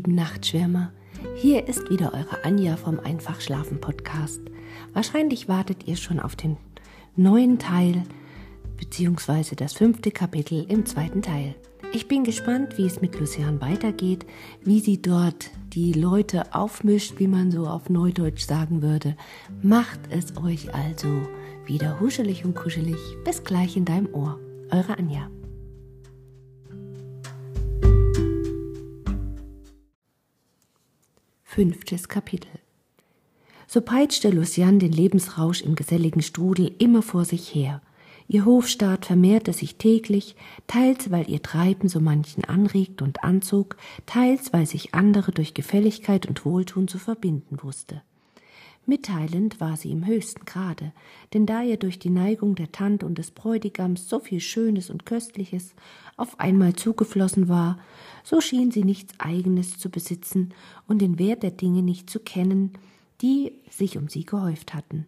lieben Nachtschwärmer. Hier ist wieder eure Anja vom Einfach Schlafen Podcast. Wahrscheinlich wartet ihr schon auf den neuen Teil, beziehungsweise das fünfte Kapitel im zweiten Teil. Ich bin gespannt, wie es mit Lucian weitergeht, wie sie dort die Leute aufmischt, wie man so auf Neudeutsch sagen würde. Macht es euch also wieder huschelig und kuschelig. Bis gleich in deinem Ohr. Eure Anja. Fünftes Kapitel So peitschte Luciane den Lebensrausch im geselligen Strudel immer vor sich her. Ihr Hofstaat vermehrte sich täglich, teils weil ihr Treiben so manchen anregt und anzog, teils weil sich andere durch Gefälligkeit und Wohltun zu verbinden wusste. Mitteilend war sie im höchsten Grade, denn da ihr durch die Neigung der Tante und des Bräutigams so viel Schönes und Köstliches auf einmal zugeflossen war, so schien sie nichts Eigenes zu besitzen und den Wert der Dinge nicht zu kennen, die sich um sie gehäuft hatten.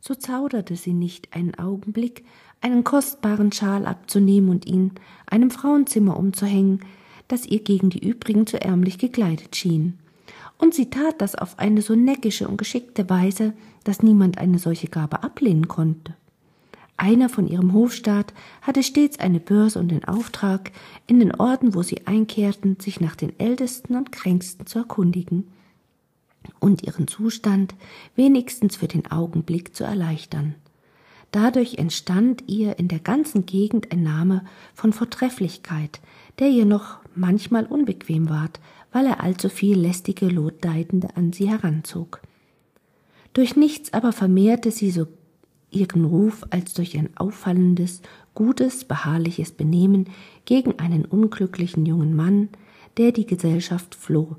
So zauderte sie nicht einen Augenblick, einen kostbaren Schal abzunehmen und ihn einem Frauenzimmer umzuhängen, das ihr gegen die übrigen zu ärmlich gekleidet schien und sie tat das auf eine so neckische und geschickte Weise, dass niemand eine solche Gabe ablehnen konnte. Einer von ihrem Hofstaat hatte stets eine Börse und den Auftrag, in den Orten, wo sie einkehrten, sich nach den Ältesten und Kränksten zu erkundigen und ihren Zustand wenigstens für den Augenblick zu erleichtern. Dadurch entstand ihr in der ganzen Gegend ein Name von Vortrefflichkeit, der ihr noch manchmal unbequem ward, weil er allzu viel lästige Lotleidende an sie heranzog. Durch nichts aber vermehrte sie so ihren Ruf als durch ein auffallendes, gutes, beharrliches Benehmen gegen einen unglücklichen jungen Mann, der die Gesellschaft floh,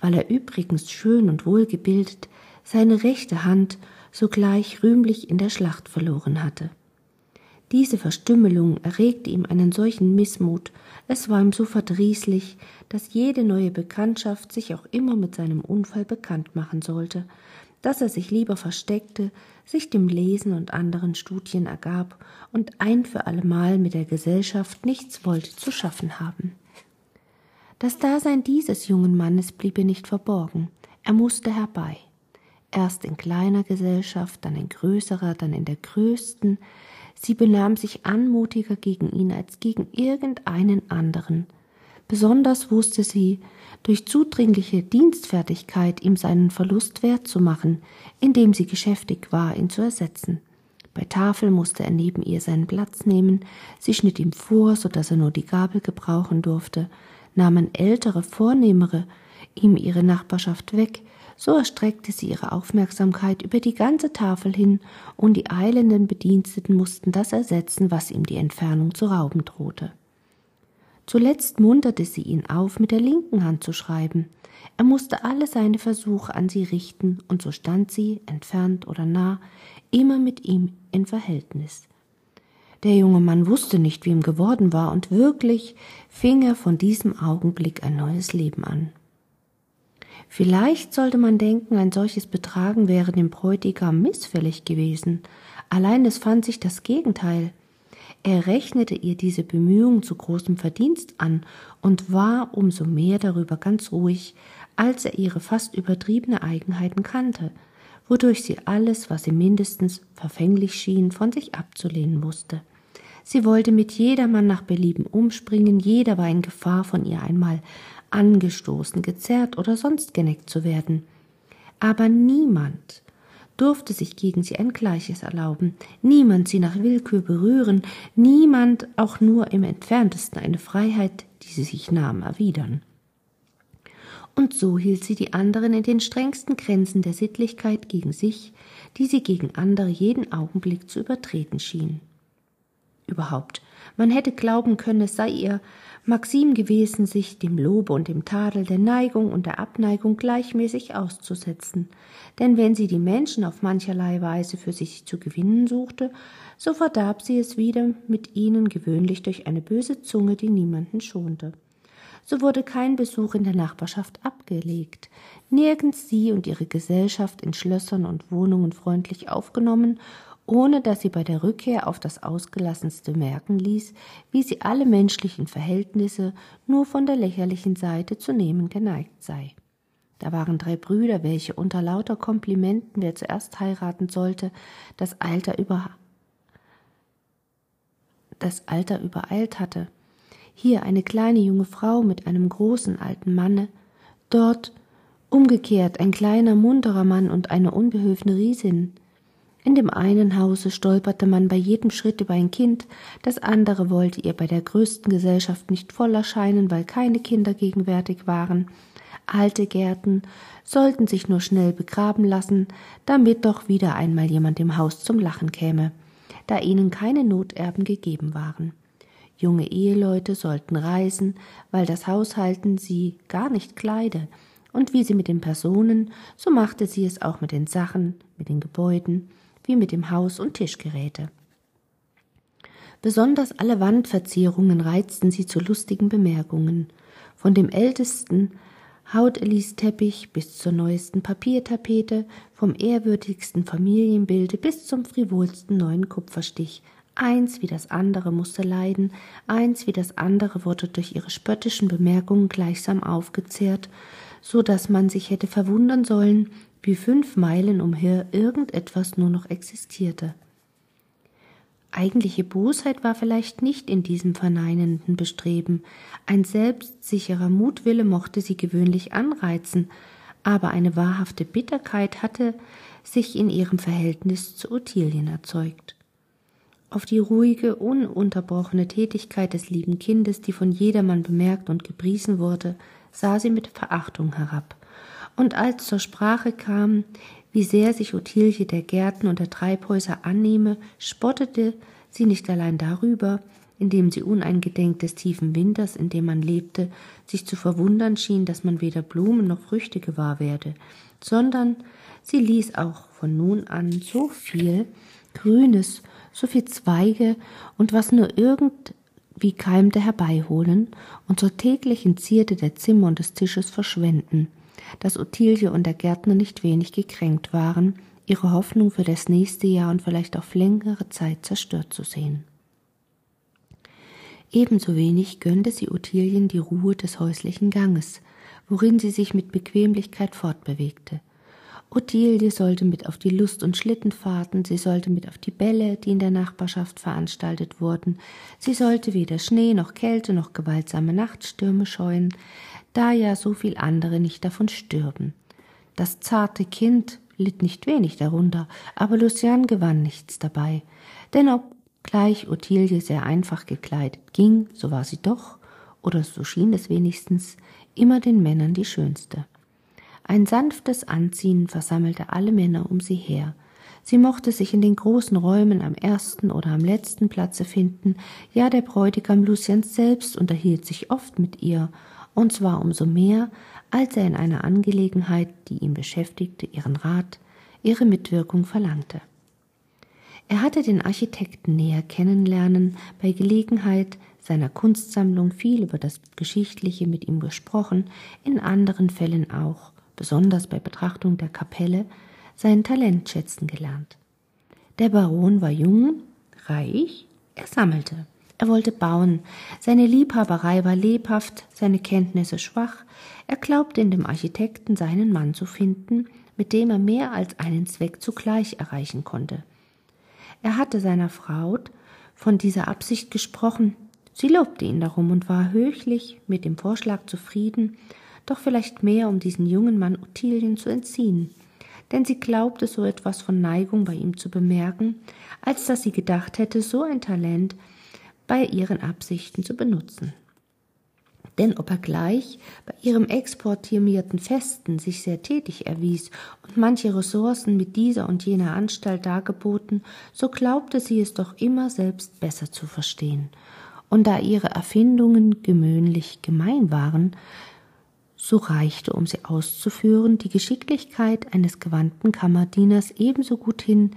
weil er übrigens schön und wohlgebildet seine rechte Hand sogleich rühmlich in der Schlacht verloren hatte. Diese Verstümmelung erregte ihm einen solchen Missmut, es war ihm so verdrießlich, dass jede neue Bekanntschaft sich auch immer mit seinem Unfall bekannt machen sollte, dass er sich lieber versteckte, sich dem Lesen und anderen Studien ergab und ein für allemal mit der Gesellschaft nichts wollte zu schaffen haben. Das Dasein dieses jungen Mannes blieb ihr nicht verborgen, er musste herbei. Erst in kleiner Gesellschaft, dann in größerer, dann in der größten, Sie benahm sich anmutiger gegen ihn als gegen irgendeinen anderen. Besonders wusste sie, durch zudringliche Dienstfertigkeit ihm seinen Verlust wert zu machen, indem sie geschäftig war, ihn zu ersetzen. Bei Tafel musste er neben ihr seinen Platz nehmen, sie schnitt ihm vor, so dass er nur die Gabel gebrauchen durfte, nahmen ältere, vornehmere ihm ihre Nachbarschaft weg, so erstreckte sie ihre Aufmerksamkeit über die ganze Tafel hin, und die eilenden Bediensteten mussten das ersetzen, was ihm die Entfernung zu rauben drohte. Zuletzt munterte sie ihn auf, mit der linken Hand zu schreiben. Er musste alle seine Versuche an sie richten, und so stand sie, entfernt oder nah, immer mit ihm in Verhältnis. Der junge Mann wusste nicht, wie ihm geworden war, und wirklich fing er von diesem Augenblick ein neues Leben an. Vielleicht sollte man denken, ein solches Betragen wäre dem Bräutigam missfällig gewesen. Allein es fand sich das Gegenteil. Er rechnete ihr diese Bemühungen zu großem Verdienst an und war umso mehr darüber ganz ruhig, als er ihre fast übertriebene Eigenheiten kannte, wodurch sie alles, was ihm mindestens verfänglich schien, von sich abzulehnen wusste. Sie wollte mit jedermann nach Belieben umspringen, jeder war in Gefahr, von ihr einmal angestoßen, gezerrt oder sonst geneckt zu werden. Aber niemand durfte sich gegen sie ein Gleiches erlauben, niemand sie nach Willkür berühren, niemand auch nur im entferntesten eine Freiheit, die sie sich nahm, erwidern. Und so hielt sie die anderen in den strengsten Grenzen der Sittlichkeit gegen sich, die sie gegen andere jeden Augenblick zu übertreten schien. Überhaupt, man hätte glauben können, es sei ihr Maxim gewesen, sich dem Lobe und dem Tadel, der Neigung und der Abneigung gleichmäßig auszusetzen. Denn wenn sie die Menschen auf mancherlei Weise für sich zu gewinnen suchte, so verdarb sie es wieder mit ihnen gewöhnlich durch eine böse Zunge, die niemanden schonte. So wurde kein Besuch in der Nachbarschaft abgelegt, nirgends sie und ihre Gesellschaft in Schlössern und Wohnungen freundlich aufgenommen ohne dass sie bei der Rückkehr auf das Ausgelassenste merken ließ, wie sie alle menschlichen Verhältnisse nur von der lächerlichen Seite zu nehmen geneigt sei. Da waren drei Brüder, welche unter lauter Komplimenten, wer zuerst heiraten sollte, das Alter über das Alter übereilt hatte. Hier eine kleine junge Frau mit einem großen alten Manne, dort umgekehrt ein kleiner munterer Mann und eine unbehülfene Riesin. In dem einen Hause stolperte man bei jedem Schritt über ein Kind, das andere wollte ihr bei der größten Gesellschaft nicht voll erscheinen, weil keine Kinder gegenwärtig waren, Alte Gärten sollten sich nur schnell begraben lassen, damit doch wieder einmal jemand im Haus zum Lachen käme, da ihnen keine Noterben gegeben waren. Junge Eheleute sollten reisen, weil das Haushalten sie gar nicht kleide, und wie sie mit den Personen, so machte sie es auch mit den Sachen, mit den Gebäuden, wie mit dem Haus- und Tischgeräte. Besonders alle Wandverzierungen reizten sie zu lustigen Bemerkungen. Von dem ältesten Hautelis-Teppich bis zur neuesten Papiertapete, vom ehrwürdigsten Familienbilde bis zum frivolsten neuen Kupferstich. Eins wie das andere musste leiden, eins wie das andere wurde durch ihre spöttischen Bemerkungen gleichsam aufgezehrt, so dass man sich hätte verwundern sollen, wie fünf Meilen umher irgendetwas nur noch existierte. Eigentliche Bosheit war vielleicht nicht in diesem verneinenden Bestreben. Ein selbstsicherer Mutwille mochte sie gewöhnlich anreizen, aber eine wahrhafte Bitterkeit hatte sich in ihrem Verhältnis zu Ottilien erzeugt. Auf die ruhige, ununterbrochene Tätigkeit des lieben Kindes, die von jedermann bemerkt und gepriesen wurde, sah sie mit Verachtung herab. Und als zur Sprache kam, wie sehr sich Ottilie der Gärten und der Treibhäuser annehme, spottete sie nicht allein darüber, indem sie uneingedenk des tiefen Winters, in dem man lebte, sich zu verwundern schien, dass man weder Blumen noch Früchte gewahr werde, sondern sie ließ auch von nun an so viel Grünes, so viel Zweige und was nur irgendwie keimte herbeiholen und zur täglichen Zierde der Zimmer und des Tisches verschwenden, dass Ottilie und der Gärtner nicht wenig gekränkt waren, ihre Hoffnung für das nächste Jahr und vielleicht auf längere Zeit zerstört zu sehen. Ebenso wenig gönnte sie Ottilien die Ruhe des häuslichen Ganges, worin sie sich mit Bequemlichkeit fortbewegte. Ottilie sollte mit auf die Lust- und Schlittenfahrten, sie sollte mit auf die Bälle, die in der Nachbarschaft veranstaltet wurden, sie sollte weder Schnee noch Kälte noch gewaltsame Nachtstürme scheuen, da ja so viel andere nicht davon stürben. Das zarte Kind litt nicht wenig darunter, aber Lucian gewann nichts dabei, denn obgleich Ottilie sehr einfach gekleidet ging, so war sie doch, oder so schien es wenigstens, immer den Männern die schönste. Ein sanftes Anziehen versammelte alle Männer um sie her. Sie mochte sich in den großen Räumen am ersten oder am letzten Platze finden, ja der Bräutigam Lucians selbst unterhielt sich oft mit ihr, und zwar umso mehr, als er in einer Angelegenheit, die ihn beschäftigte, ihren Rat, ihre Mitwirkung verlangte. Er hatte den Architekten näher kennenlernen, bei Gelegenheit seiner Kunstsammlung viel über das Geschichtliche mit ihm gesprochen, in anderen Fällen auch, besonders bei Betrachtung der Kapelle, sein Talent schätzen gelernt. Der Baron war jung, reich, er sammelte. Er wollte bauen. Seine Liebhaberei war lebhaft, seine Kenntnisse schwach. Er glaubte in dem Architekten seinen Mann zu finden, mit dem er mehr als einen Zweck zugleich erreichen konnte. Er hatte seiner Frau von dieser Absicht gesprochen. Sie lobte ihn darum und war höchlich mit dem Vorschlag zufrieden, doch vielleicht mehr, um diesen jungen Mann Ottilien zu entziehen, denn sie glaubte so etwas von Neigung bei ihm zu bemerken, als dass sie gedacht hätte, so ein Talent bei ihren Absichten zu benutzen. Denn ob er gleich bei ihrem exportiermierten Festen sich sehr tätig erwies und manche Ressourcen mit dieser und jener Anstalt dargeboten, so glaubte sie es doch immer selbst besser zu verstehen. Und da ihre Erfindungen gewöhnlich gemein waren, so reichte, um sie auszuführen, die Geschicklichkeit eines gewandten Kammerdieners ebenso gut hin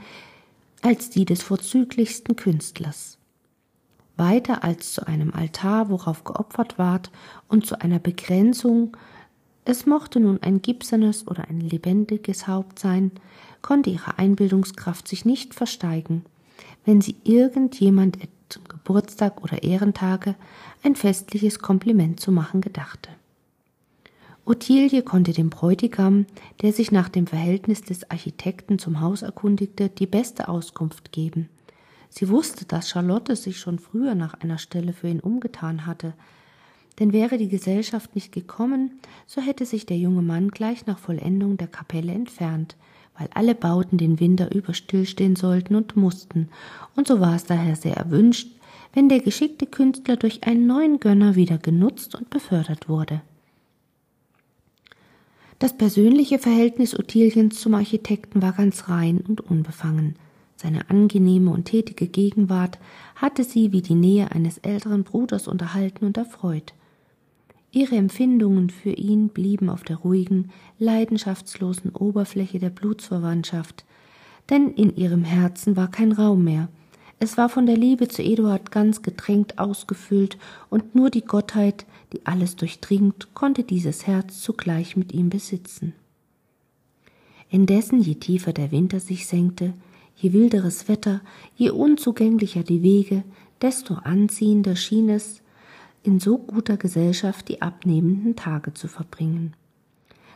als die des vorzüglichsten Künstlers weiter als zu einem Altar, worauf geopfert ward, und zu einer Begrenzung Es mochte nun ein gipsernes oder ein lebendiges Haupt sein, konnte ihre Einbildungskraft sich nicht versteigen, wenn sie irgendjemand zum Geburtstag oder Ehrentage ein festliches Kompliment zu machen gedachte. Ottilie konnte dem Bräutigam, der sich nach dem Verhältnis des Architekten zum Haus erkundigte, die beste Auskunft geben. Sie wusste, dass Charlotte sich schon früher nach einer Stelle für ihn umgetan hatte, denn wäre die Gesellschaft nicht gekommen, so hätte sich der junge Mann gleich nach Vollendung der Kapelle entfernt, weil alle Bauten den Winter über stillstehen sollten und mussten, und so war es daher sehr erwünscht, wenn der geschickte Künstler durch einen neuen Gönner wieder genutzt und befördert wurde. Das persönliche Verhältnis Ottiliens zum Architekten war ganz rein und unbefangen. Seine angenehme und tätige Gegenwart hatte sie wie die Nähe eines älteren Bruders unterhalten und erfreut. Ihre Empfindungen für ihn blieben auf der ruhigen, leidenschaftslosen Oberfläche der Blutsverwandtschaft, denn in ihrem Herzen war kein Raum mehr. Es war von der Liebe zu Eduard ganz getränkt ausgefüllt, und nur die Gottheit, die alles durchdringt, konnte dieses Herz zugleich mit ihm besitzen. Indessen, je tiefer der Winter sich senkte, je wilderes Wetter, je unzugänglicher die Wege, desto anziehender schien es, in so guter Gesellschaft die abnehmenden Tage zu verbringen.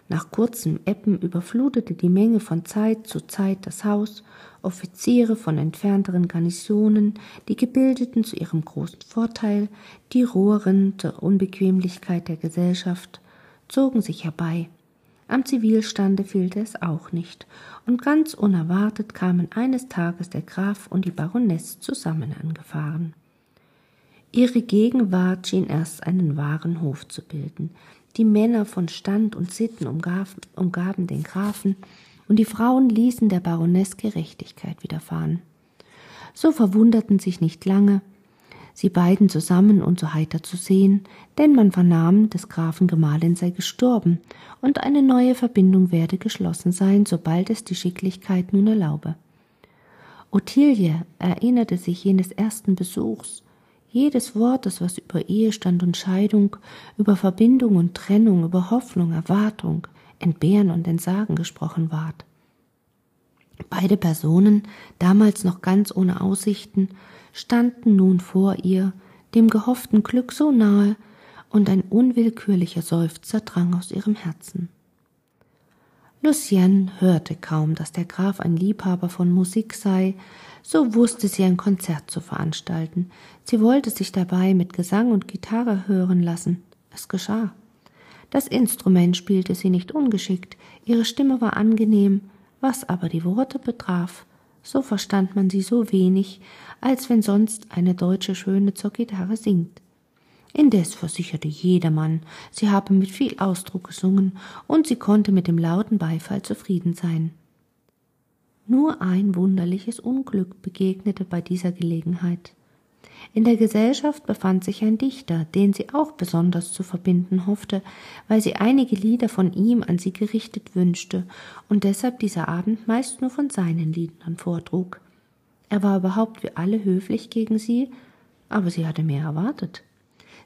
Nach kurzem Eppen überflutete die Menge von Zeit zu Zeit das Haus, Offiziere von entfernteren Garnisonen, die Gebildeten zu ihrem großen Vorteil, die Roheren zur Unbequemlichkeit der Gesellschaft, zogen sich herbei. Am Zivilstande fehlte es auch nicht, und ganz unerwartet kamen eines Tages der Graf und die Baroness zusammen angefahren. Ihre Gegenwart schien erst einen wahren Hof zu bilden. Die Männer von Stand und Sitten umgaben, umgaben den Grafen, und die Frauen ließen der Baroness Gerechtigkeit widerfahren. So verwunderten sich nicht lange, sie beiden zusammen und so heiter zu sehen, denn man vernahm, des Grafen Gemahlin sei gestorben, und eine neue Verbindung werde geschlossen sein, sobald es die Schicklichkeit nun erlaube. Ottilie erinnerte sich jenes ersten Besuchs, jedes Wortes, was über Ehestand und Scheidung, über Verbindung und Trennung, über Hoffnung, Erwartung, Entbehren und Entsagen gesprochen ward. Beide Personen, damals noch ganz ohne Aussichten, standen nun vor ihr, dem gehofften Glück so nahe, und ein unwillkürlicher Seufzer drang aus ihrem Herzen. Lucienne hörte kaum, dass der Graf ein Liebhaber von Musik sei, so wusste sie ein Konzert zu veranstalten. Sie wollte sich dabei mit Gesang und Gitarre hören lassen. Es geschah. Das Instrument spielte sie nicht ungeschickt, ihre Stimme war angenehm, was aber die Worte betraf, so verstand man sie so wenig, als wenn sonst eine deutsche Schöne zur Gitarre singt. Indes versicherte jedermann, sie habe mit viel Ausdruck gesungen, und sie konnte mit dem lauten Beifall zufrieden sein. Nur ein wunderliches Unglück begegnete bei dieser Gelegenheit. In der Gesellschaft befand sich ein Dichter, den sie auch besonders zu verbinden hoffte, weil sie einige Lieder von ihm an sie gerichtet wünschte und deshalb dieser Abend meist nur von seinen Liedern vortrug. Er war überhaupt wie alle höflich gegen sie, aber sie hatte mehr erwartet.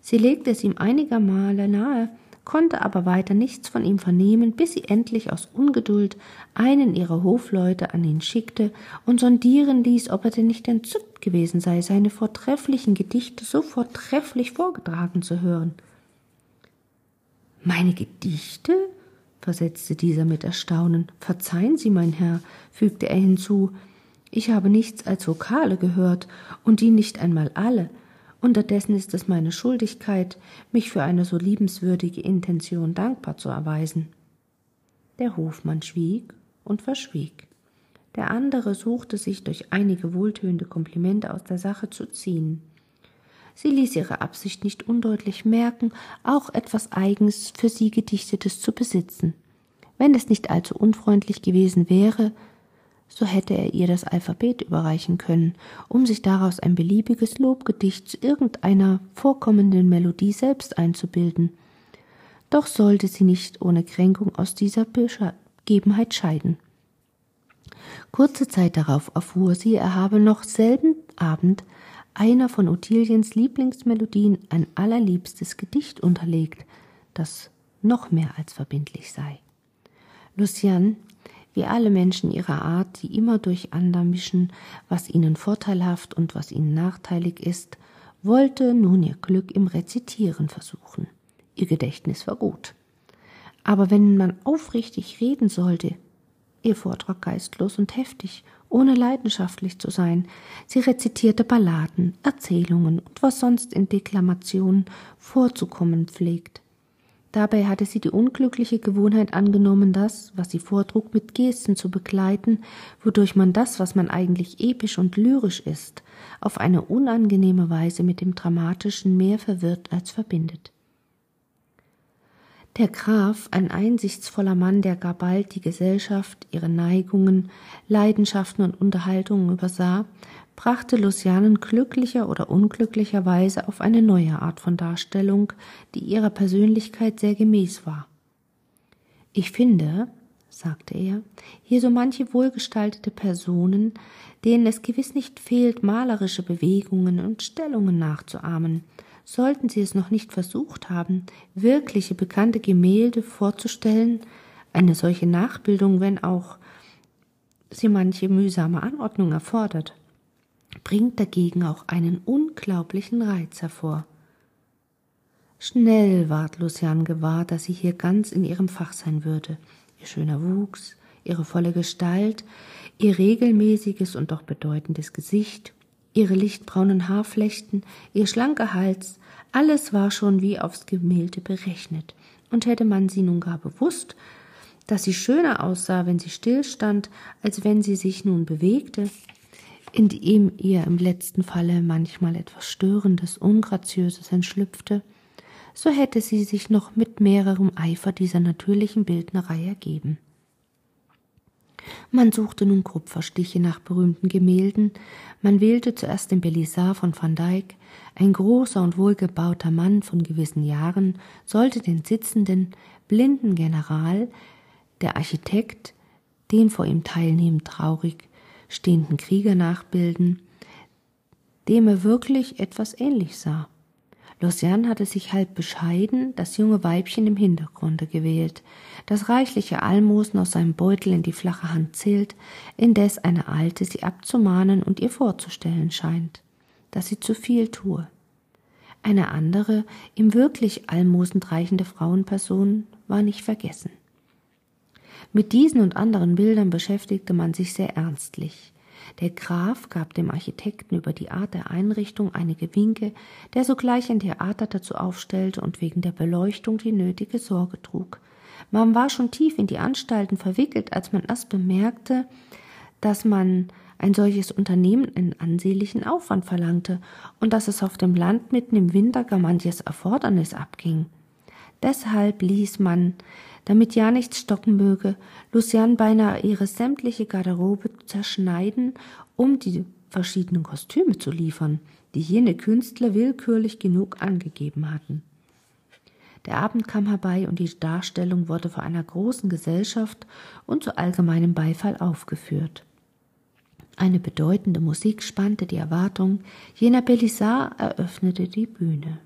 Sie legte es ihm einiger Male nahe, konnte aber weiter nichts von ihm vernehmen, bis sie endlich aus Ungeduld einen ihrer Hofleute an ihn schickte und sondieren ließ, ob er denn nicht entzückt gewesen sei, seine vortrefflichen Gedichte so vortrefflich vorgetragen zu hören. Meine Gedichte? versetzte dieser mit Erstaunen. Verzeihen Sie, mein Herr, fügte er hinzu, ich habe nichts als Vokale gehört, und die nicht einmal alle. Unterdessen ist es meine Schuldigkeit, mich für eine so liebenswürdige Intention dankbar zu erweisen. Der Hofmann schwieg und verschwieg. Der andere suchte sich durch einige wohltönende Komplimente aus der Sache zu ziehen. Sie ließ ihre Absicht nicht undeutlich merken, auch etwas eigens für sie gedichtetes zu besitzen. Wenn es nicht allzu unfreundlich gewesen wäre, so hätte er ihr das Alphabet überreichen können, um sich daraus ein beliebiges Lobgedicht zu irgendeiner vorkommenden Melodie selbst einzubilden. Doch sollte sie nicht ohne Kränkung aus dieser Begebenheit scheiden. Kurze Zeit darauf erfuhr sie, er habe noch selben Abend einer von Ottiliens Lieblingsmelodien ein allerliebstes Gedicht unterlegt, das noch mehr als verbindlich sei. Lucian, wie alle Menschen ihrer Art, die immer durcheinander mischen, was ihnen vorteilhaft und was ihnen nachteilig ist, wollte nun ihr Glück im Rezitieren versuchen. Ihr Gedächtnis war gut. Aber wenn man aufrichtig reden sollte, ihr Vortrag geistlos und heftig, ohne leidenschaftlich zu sein. Sie rezitierte Balladen, Erzählungen und was sonst in Deklamationen vorzukommen pflegt. Dabei hatte sie die unglückliche Gewohnheit angenommen, das, was sie vortrug, mit Gesten zu begleiten, wodurch man das, was man eigentlich episch und lyrisch ist, auf eine unangenehme Weise mit dem Dramatischen mehr verwirrt als verbindet. Der Graf, ein einsichtsvoller Mann, der gar bald die Gesellschaft, ihre Neigungen, Leidenschaften und Unterhaltungen übersah, brachte Lucianen glücklicher oder unglücklicherweise auf eine neue Art von Darstellung, die ihrer Persönlichkeit sehr gemäß war. Ich finde, sagte er, hier so manche wohlgestaltete Personen, denen es gewiss nicht fehlt, malerische Bewegungen und Stellungen nachzuahmen, sollten Sie es noch nicht versucht haben, wirkliche bekannte Gemälde vorzustellen, eine solche Nachbildung, wenn auch sie manche mühsame Anordnung erfordert, bringt dagegen auch einen unglaublichen Reiz hervor. Schnell ward Lucian gewahr, dass sie hier ganz in ihrem Fach sein würde. Ihr schöner Wuchs, ihre volle Gestalt, ihr regelmäßiges und doch bedeutendes Gesicht, ihre lichtbraunen Haarflechten, ihr schlanker Hals, alles war schon wie aufs Gemälde berechnet. Und hätte man sie nun gar bewusst, dass sie schöner aussah, wenn sie stillstand, als wenn sie sich nun bewegte, indem ihr im letzten Falle manchmal etwas Störendes, Ungraziöses entschlüpfte, so hätte sie sich noch mit mehrerem Eifer dieser natürlichen Bildnerei ergeben. Man suchte nun Kupferstiche nach berühmten Gemälden, man wählte zuerst den Belisar von Van Dyck, ein großer und wohlgebauter Mann von gewissen Jahren sollte den sitzenden, blinden General, der Architekt, den vor ihm teilnehmend traurig stehenden Krieger nachbilden, dem er wirklich etwas ähnlich sah. Lucian hatte sich halb bescheiden das junge Weibchen im Hintergrunde gewählt, das reichliche Almosen aus seinem Beutel in die flache Hand zählt, indes eine Alte sie abzumahnen und ihr vorzustellen scheint, dass sie zu viel tue. Eine andere, ihm wirklich almosend reichende Frauenperson war nicht vergessen. Mit diesen und anderen Bildern beschäftigte man sich sehr ernstlich. Der Graf gab dem Architekten über die Art der Einrichtung einige Winke, der sogleich ein Theater dazu aufstellte und wegen der Beleuchtung die nötige Sorge trug. Man war schon tief in die Anstalten verwickelt, als man erst bemerkte, dass man ein solches Unternehmen in ansehnlichen Aufwand verlangte und dass es auf dem Land mitten im Winter gar manches Erfordernis abging. Deshalb ließ man damit ja nichts stocken möge, Lucian beinahe ihre sämtliche Garderobe zerschneiden, um die verschiedenen Kostüme zu liefern, die jene Künstler willkürlich genug angegeben hatten. Der Abend kam herbei und die Darstellung wurde vor einer großen Gesellschaft und zu allgemeinem Beifall aufgeführt. Eine bedeutende Musik spannte die Erwartung, jener Belisar eröffnete die Bühne.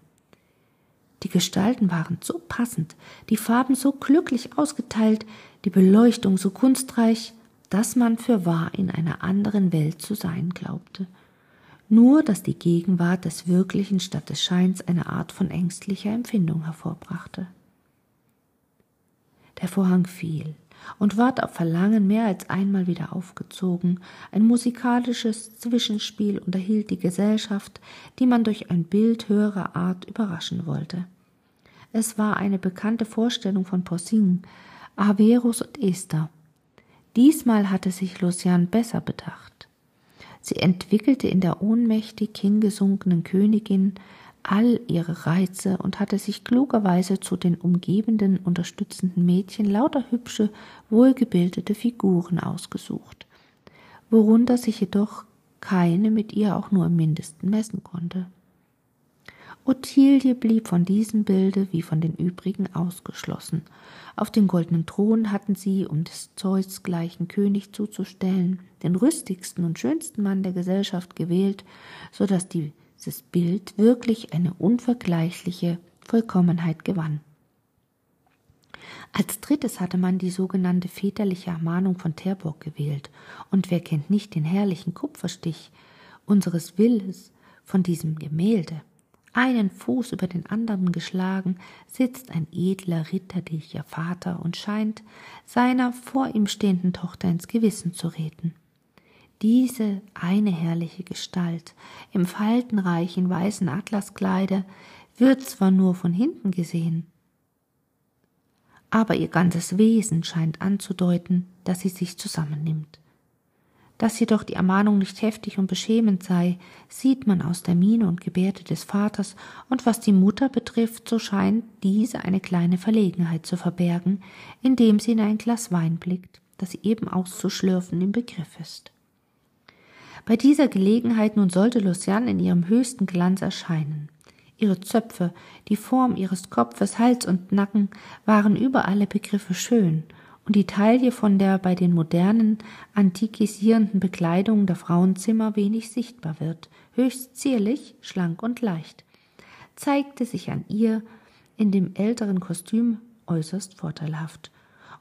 Die Gestalten waren so passend, die Farben so glücklich ausgeteilt, die Beleuchtung so kunstreich, dass man für wahr in einer anderen Welt zu sein glaubte. Nur, dass die Gegenwart des Wirklichen statt des Scheins eine Art von ängstlicher Empfindung hervorbrachte. Der Vorhang fiel und ward auf Verlangen mehr als einmal wieder aufgezogen. Ein musikalisches Zwischenspiel unterhielt die Gesellschaft, die man durch ein Bild höherer Art überraschen wollte. Es war eine bekannte Vorstellung von Poussin, Averus und Esther. Diesmal hatte sich Lucian besser bedacht. Sie entwickelte in der ohnmächtig hingesunkenen Königin all ihre Reize und hatte sich klugerweise zu den umgebenden unterstützenden Mädchen lauter hübsche, wohlgebildete Figuren ausgesucht, worunter sich jedoch keine mit ihr auch nur im mindesten messen konnte. Ottilie blieb von diesem Bilde wie von den übrigen ausgeschlossen. Auf den goldenen Thron hatten sie, um des Zeus gleichen König zuzustellen, den rüstigsten und schönsten Mann der Gesellschaft gewählt, so dass dieses Bild wirklich eine unvergleichliche Vollkommenheit gewann. Als drittes hatte man die sogenannte väterliche Ermahnung von Terborg gewählt. Und wer kennt nicht den herrlichen Kupferstich unseres Willes von diesem Gemälde? Einen Fuß über den anderen geschlagen, sitzt ein edler, ritterlicher Vater und scheint seiner vor ihm stehenden Tochter ins Gewissen zu reden. Diese eine herrliche Gestalt im faltenreichen weißen Atlaskleide wird zwar nur von hinten gesehen, aber ihr ganzes Wesen scheint anzudeuten, dass sie sich zusammennimmt. Dass jedoch die Ermahnung nicht heftig und beschämend sei, sieht man aus der Miene und Gebärde des Vaters, und was die Mutter betrifft, so scheint diese eine kleine Verlegenheit zu verbergen, indem sie in ein Glas Wein blickt, das sie eben auszuschlürfen im Begriff ist. Bei dieser Gelegenheit nun sollte Luciane in ihrem höchsten Glanz erscheinen. Ihre Zöpfe, die Form ihres Kopfes, Hals und Nacken waren über alle Begriffe schön, und die Taille von der bei den modernen, antikisierenden Bekleidungen der Frauenzimmer wenig sichtbar wird, höchst zierlich, schlank und leicht, zeigte sich an ihr in dem älteren Kostüm äußerst vorteilhaft.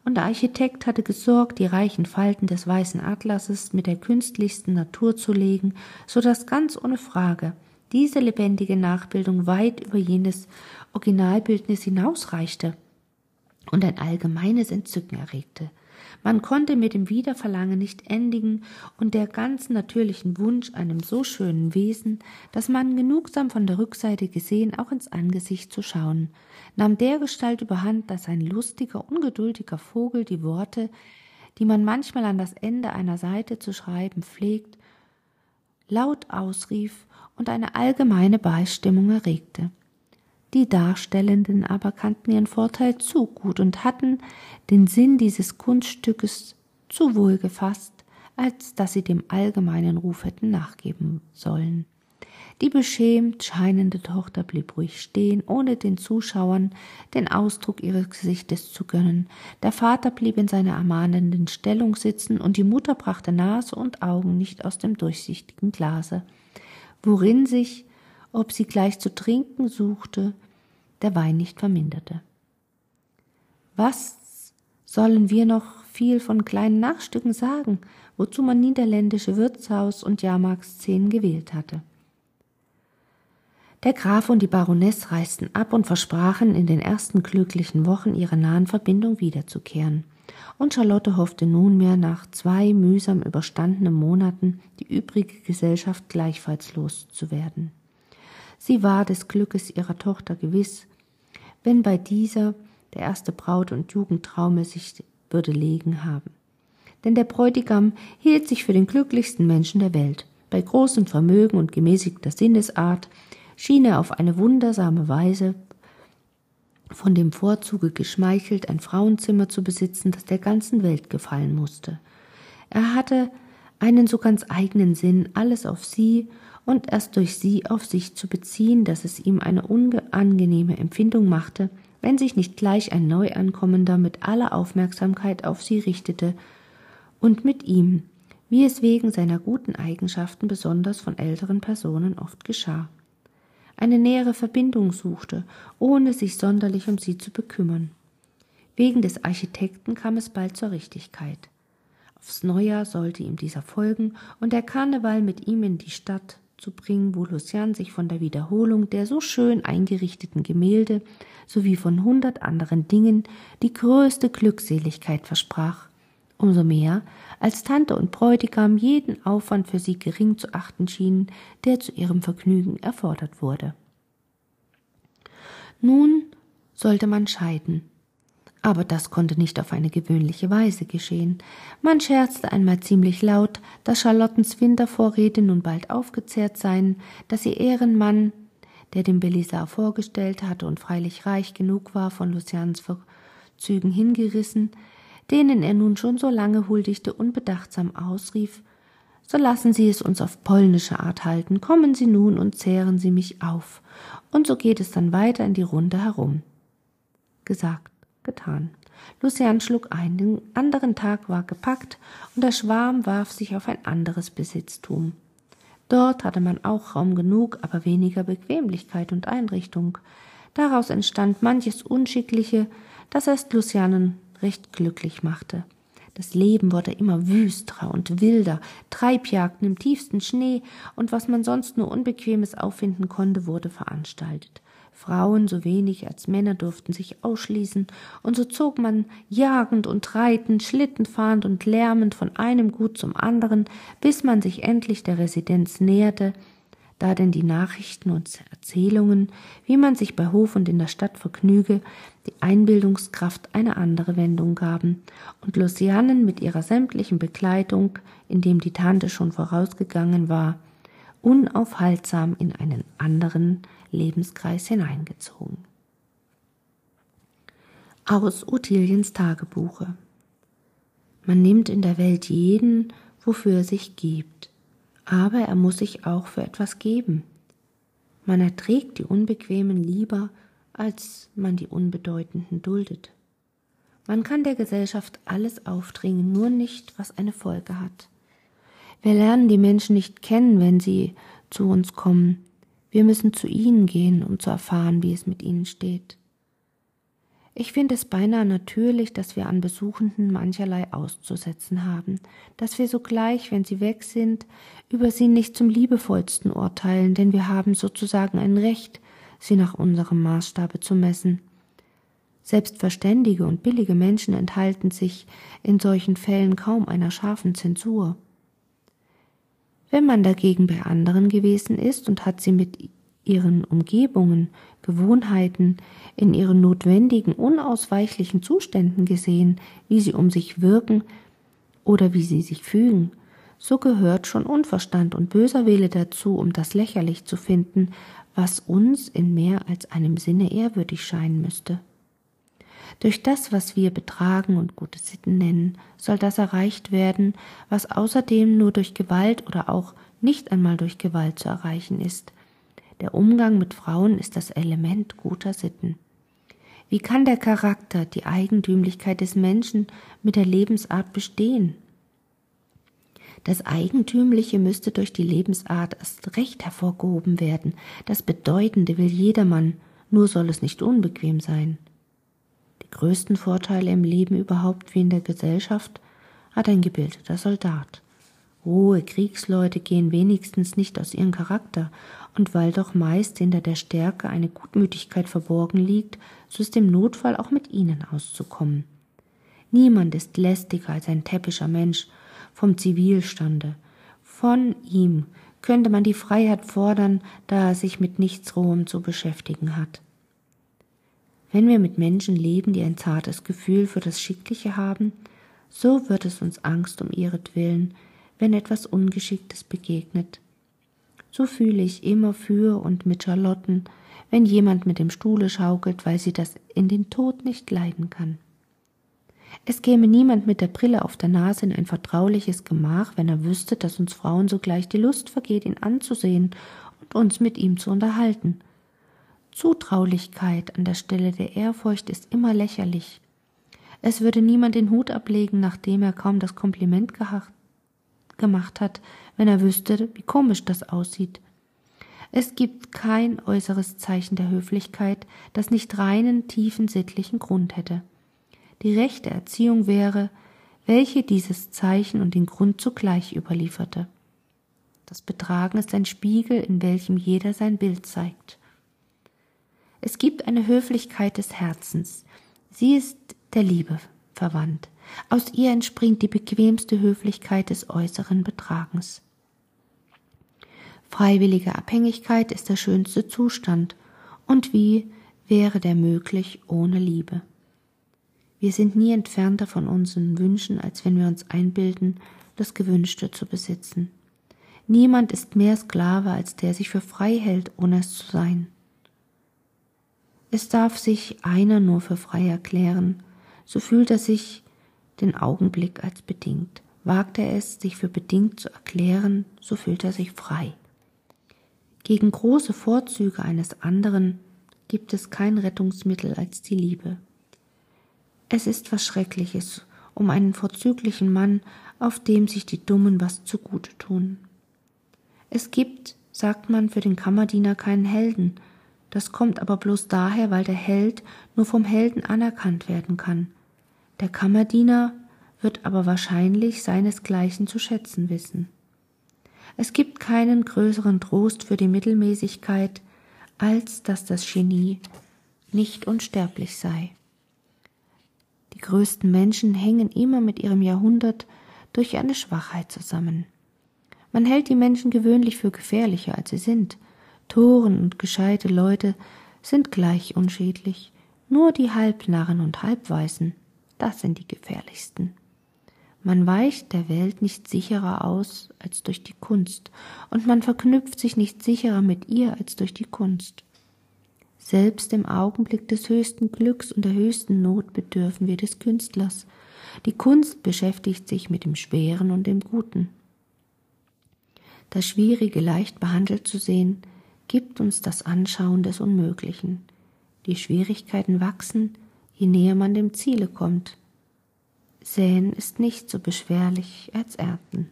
Und der Architekt hatte gesorgt, die reichen Falten des weißen Atlases mit der künstlichsten Natur zu legen, so dass ganz ohne Frage diese lebendige Nachbildung weit über jenes Originalbildnis hinausreichte und ein allgemeines Entzücken erregte. Man konnte mit dem Wiederverlangen nicht endigen und der ganz natürlichen Wunsch einem so schönen Wesen, dass man genugsam von der Rückseite gesehen auch ins Angesicht zu schauen, nahm dergestalt überhand, dass ein lustiger, ungeduldiger Vogel die Worte, die man manchmal an das Ende einer Seite zu schreiben pflegt, laut ausrief und eine allgemeine Beistimmung erregte. Die Darstellenden aber kannten ihren Vorteil zu gut und hatten den Sinn dieses Kunststückes zu wohl gefasst, als dass sie dem allgemeinen Ruf hätten nachgeben sollen. Die beschämt scheinende Tochter blieb ruhig stehen, ohne den Zuschauern den Ausdruck ihres Gesichtes zu gönnen. Der Vater blieb in seiner ermahnenden Stellung sitzen, und die Mutter brachte Nase und Augen nicht aus dem durchsichtigen Glase worin sich, ob sie gleich zu trinken suchte, der Wein nicht verminderte. Was sollen wir noch viel von kleinen Nachstücken sagen, wozu man niederländische Wirtshaus- und Jahrmarktsszenen gewählt hatte? Der Graf und die Baroness reisten ab und versprachen, in den ersten glücklichen Wochen ihrer nahen Verbindung wiederzukehren und Charlotte hoffte nunmehr nach zwei mühsam überstandenen Monaten die übrige Gesellschaft gleichfalls loszuwerden. Sie war des Glückes ihrer Tochter gewiss, wenn bei dieser der erste Braut- und Jugendtraume sich würde legen haben. Denn der Bräutigam hielt sich für den glücklichsten Menschen der Welt. Bei großem Vermögen und gemäßigter Sinnesart schien er auf eine wundersame Weise von dem Vorzuge geschmeichelt, ein Frauenzimmer zu besitzen, das der ganzen Welt gefallen musste. Er hatte einen so ganz eigenen Sinn, alles auf sie und erst durch sie auf sich zu beziehen, dass es ihm eine unangenehme Empfindung machte, wenn sich nicht gleich ein Neuankommender mit aller Aufmerksamkeit auf sie richtete und mit ihm, wie es wegen seiner guten Eigenschaften besonders von älteren Personen oft geschah eine nähere Verbindung suchte, ohne sich sonderlich um sie zu bekümmern. Wegen des Architekten kam es bald zur Richtigkeit. Aufs Neujahr sollte ihm dieser folgen und der Karneval mit ihm in die Stadt zu bringen, wo Lucian sich von der Wiederholung der so schön eingerichteten Gemälde sowie von hundert anderen Dingen die größte Glückseligkeit versprach umso mehr, als Tante und Bräutigam jeden Aufwand für sie gering zu achten schienen, der zu ihrem Vergnügen erfordert wurde. Nun sollte man scheiden. Aber das konnte nicht auf eine gewöhnliche Weise geschehen. Man scherzte einmal ziemlich laut, dass Charlottens Wintervorräte nun bald aufgezehrt seien, dass ihr Ehrenmann, der dem Belisar vorgestellt hatte und freilich reich genug war, von Lucians Vorzügen hingerissen, denen er nun schon so lange huldigte, unbedachtsam ausrief So lassen Sie es uns auf polnische Art halten, kommen Sie nun und zehren Sie mich auf. Und so geht es dann weiter in die Runde herum. Gesagt, getan. Lucian schlug ein, den anderen Tag war gepackt, und der Schwarm warf sich auf ein anderes Besitztum. Dort hatte man auch Raum genug, aber weniger Bequemlichkeit und Einrichtung. Daraus entstand manches Unschickliche, das erst Lucianen recht glücklich machte. Das Leben wurde immer wüsterer und wilder, Treibjagden im tiefsten Schnee und was man sonst nur Unbequemes auffinden konnte, wurde veranstaltet. Frauen so wenig als Männer durften sich ausschließen, und so zog man jagend und reitend, schlittenfahrend und lärmend von einem Gut zum anderen, bis man sich endlich der Residenz näherte, da denn die Nachrichten und Erzählungen, wie man sich bei Hof und in der Stadt vergnüge, die Einbildungskraft eine andere Wendung gaben, und Lucianen mit ihrer sämtlichen Begleitung, indem die Tante schon vorausgegangen war, unaufhaltsam in einen anderen Lebenskreis hineingezogen. Aus Ottiliens Tagebuche Man nimmt in der Welt jeden, wofür er sich gibt, aber er muss sich auch für etwas geben. Man erträgt die Unbequemen lieber, als man die Unbedeutenden duldet. Man kann der Gesellschaft alles aufdringen, nur nicht, was eine Folge hat. Wir lernen die Menschen nicht kennen, wenn sie zu uns kommen. Wir müssen zu ihnen gehen, um zu erfahren, wie es mit ihnen steht. Ich finde es beinahe natürlich, dass wir an Besuchenden mancherlei auszusetzen haben, dass wir sogleich, wenn sie weg sind, über sie nicht zum liebevollsten urteilen, denn wir haben sozusagen ein Recht, sie nach unserem Maßstabe zu messen. Selbstverständige und billige Menschen enthalten sich in solchen Fällen kaum einer scharfen Zensur. Wenn man dagegen bei anderen gewesen ist und hat sie mit ihren Umgebungen, Gewohnheiten, in ihren notwendigen, unausweichlichen Zuständen gesehen, wie sie um sich wirken oder wie sie sich fügen, so gehört schon Unverstand und böser Wille dazu, um das lächerlich zu finden, was uns in mehr als einem Sinne ehrwürdig scheinen müsste. Durch das, was wir betragen und gute Sitten nennen, soll das erreicht werden, was außerdem nur durch Gewalt oder auch nicht einmal durch Gewalt zu erreichen ist. Der Umgang mit Frauen ist das Element guter Sitten. Wie kann der Charakter, die Eigentümlichkeit des Menschen mit der Lebensart bestehen? Das Eigentümliche müsste durch die Lebensart erst recht hervorgehoben werden. Das Bedeutende will jedermann, nur soll es nicht unbequem sein. Die größten Vorteile im Leben überhaupt wie in der Gesellschaft hat ein gebildeter Soldat. Rohe Kriegsleute gehen wenigstens nicht aus ihrem Charakter, und weil doch meist hinter der Stärke eine Gutmütigkeit verborgen liegt, so ist im Notfall auch mit ihnen auszukommen. Niemand ist lästiger als ein täppischer Mensch vom Zivilstande. Von ihm könnte man die Freiheit fordern, da er sich mit nichts Rohem zu beschäftigen hat. Wenn wir mit Menschen leben, die ein zartes Gefühl für das Schickliche haben, so wird es uns Angst um ihretwillen, wenn etwas Ungeschicktes begegnet. So fühle ich immer für und mit Charlotten, wenn jemand mit dem Stuhle schaukelt, weil sie das in den Tod nicht leiden kann. Es käme niemand mit der Brille auf der Nase in ein vertrauliches Gemach, wenn er wüsste, dass uns Frauen sogleich die Lust vergeht, ihn anzusehen und uns mit ihm zu unterhalten. Zutraulichkeit an der Stelle der Ehrfurcht ist immer lächerlich. Es würde niemand den Hut ablegen, nachdem er kaum das Kompliment gemacht hat, wenn er wüsste, wie komisch das aussieht. Es gibt kein äußeres Zeichen der Höflichkeit, das nicht reinen, tiefen sittlichen Grund hätte. Die rechte Erziehung wäre, welche dieses Zeichen und den Grund zugleich überlieferte. Das Betragen ist ein Spiegel, in welchem jeder sein Bild zeigt. Es gibt eine Höflichkeit des Herzens. Sie ist der Liebe verwandt. Aus ihr entspringt die bequemste Höflichkeit des äußeren Betragens. Freiwillige Abhängigkeit ist der schönste Zustand, und wie wäre der möglich ohne Liebe? Wir sind nie entfernter von unseren Wünschen, als wenn wir uns einbilden, das Gewünschte zu besitzen. Niemand ist mehr Sklave, als der sich für frei hält, ohne es zu sein. Es darf sich einer nur für frei erklären, so fühlt er sich den Augenblick als bedingt. Wagt er es, sich für bedingt zu erklären, so fühlt er sich frei. Gegen große Vorzüge eines anderen gibt es kein Rettungsmittel als die Liebe. Es ist was Schreckliches um einen vorzüglichen Mann, auf dem sich die Dummen was zugute tun. Es gibt, sagt man, für den Kammerdiener keinen Helden, Das kommt aber bloß daher, weil der Held nur vom Helden anerkannt werden kann. Der Kammerdiener wird aber wahrscheinlich seinesgleichen zu schätzen wissen. Es gibt keinen größeren Trost für die Mittelmäßigkeit, als dass das Genie nicht unsterblich sei. Die größten Menschen hängen immer mit ihrem Jahrhundert durch eine Schwachheit zusammen. Man hält die Menschen gewöhnlich für gefährlicher, als sie sind. Toren und gescheite Leute sind gleich unschädlich. Nur die Halbnarren und Halbweisen, das sind die gefährlichsten. Man weicht der Welt nicht sicherer aus als durch die Kunst, und man verknüpft sich nicht sicherer mit ihr als durch die Kunst. Selbst im Augenblick des höchsten Glücks und der höchsten Not bedürfen wir des Künstlers. Die Kunst beschäftigt sich mit dem Schweren und dem Guten. Das Schwierige leicht behandelt zu sehen, gibt uns das Anschauen des Unmöglichen. Die Schwierigkeiten wachsen, je näher man dem Ziele kommt. Säen ist nicht so beschwerlich als Ernten.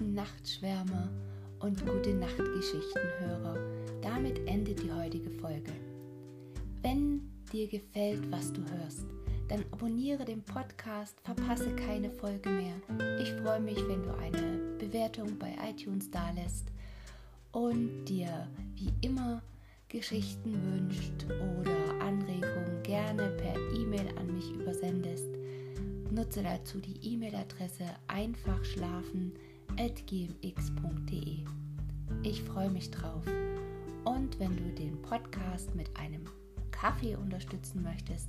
Nachtschwärmer und gute Nachtgeschichtenhörer. Damit endet die heutige Folge. Wenn dir gefällt, was du hörst, dann abonniere den Podcast, verpasse keine Folge mehr. Ich freue mich, wenn du eine Bewertung bei iTunes dalässt und dir wie immer Geschichten wünscht oder Anregungen gerne per E-Mail an mich übersendest. Nutze dazu die E-Mail-Adresse einfachschlafen.gmx.de. Ich freue mich drauf. Und wenn du den Podcast mit einem Kaffee unterstützen möchtest,